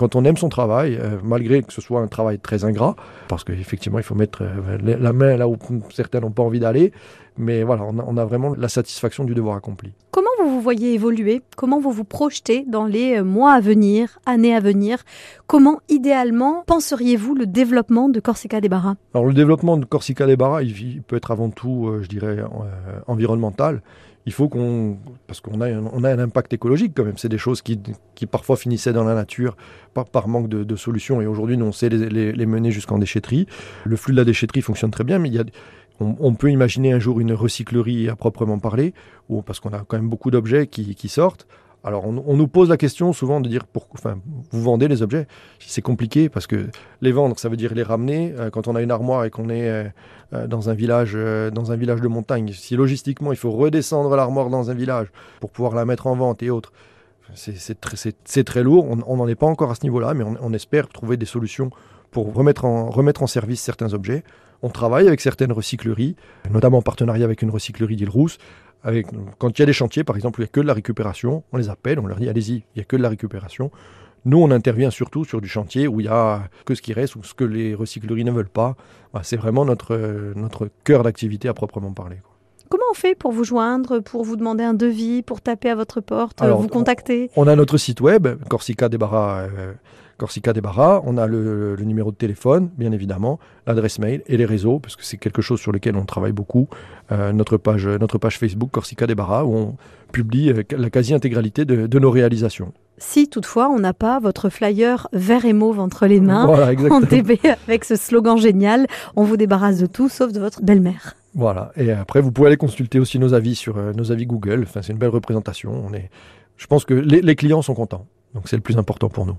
quand on aime son travail, euh, malgré que ce soit un travail très ingrat, parce qu'effectivement, il faut mettre euh, la main là où certains n'ont pas envie d'aller, mais voilà, on a, on a, vraiment la satisfaction du devoir accompli. Comment vous vous voyez évoluer? Comment vous vous projetez dans les euh, mois à venir, années à venir? Comment, idéalement, penseriez-vous le développement de Corsica des Barras? Alors, le développement de Corsica des Barras, il, peut être avant tout, euh, je dirais, euh, environnemental il faut qu'on. Parce qu'on a, on a un impact écologique quand même. C'est des choses qui, qui, parfois finissaient dans la nature par, manque de, de, solutions. Et aujourd'hui, nous, on sait les, les, les mener jusqu'en déchetterie. Le flux de la déchetterie fonctionne très bien, mais il y a, on, peut imaginer un jour une recyclerie à proprement parler, ou parce qu'on a quand même beaucoup d'objets qui, sortent. Alors, on, nous pose la question souvent de dire, pour, enfin, vous vendez les objets C'est compliqué parce que les vendre, ça veut dire les ramener. Euh, quand on a une armoire et qu'on est euh, dans un village, euh, dans un village de montagne, si logistiquement il faut redescendre l'armoire dans un village pour pouvoir la mettre en vente et autres, c'est très, lourd. On n'en est pas encore à ce niveau-là, mais on, espère trouver des solutions pour remettre en service certains objets. On travaille avec certaines recycleries, notamment en partenariat avec une recyclerie d'Île-Rousse, quand il y a des chantiers, par exemple, où il n'y a que de la récupération, on les appelle, on leur dit allez-y, il n'y a que de la récupération. Nous, on intervient surtout sur du chantier où il n'y a que ce qui reste ou ce que les recycleries ne veulent pas. C'est vraiment notre, notre cœur d'activité à proprement parler. Comment on fait pour vous joindre, pour vous demander un devis, pour taper à votre porte, Alors, vous contacter? On a notre site web, Corsica Débarras. Euh, Corsica Débarras, on a le, le, numéro de téléphone, bien évidemment, l'adresse mail et les réseaux, parce que c'est quelque chose sur lequel on travaille beaucoup. Euh, notre, page, notre page Facebook Corsica Débarras, où on publie la quasi-intégralité de, de, nos réalisations. Si toutefois on n'a pas votre flyer vert et mauve entre les mains, voilà, en DB avec ce slogan génial, on vous débarrasse de tout sauf de votre belle-mère. Voilà, et après vous pouvez aller consulter aussi nos avis sur euh, nos avis Google, enfin, c'est une belle représentation. On est... Je pense que les, les clients sont contents, donc c'est le plus important pour nous.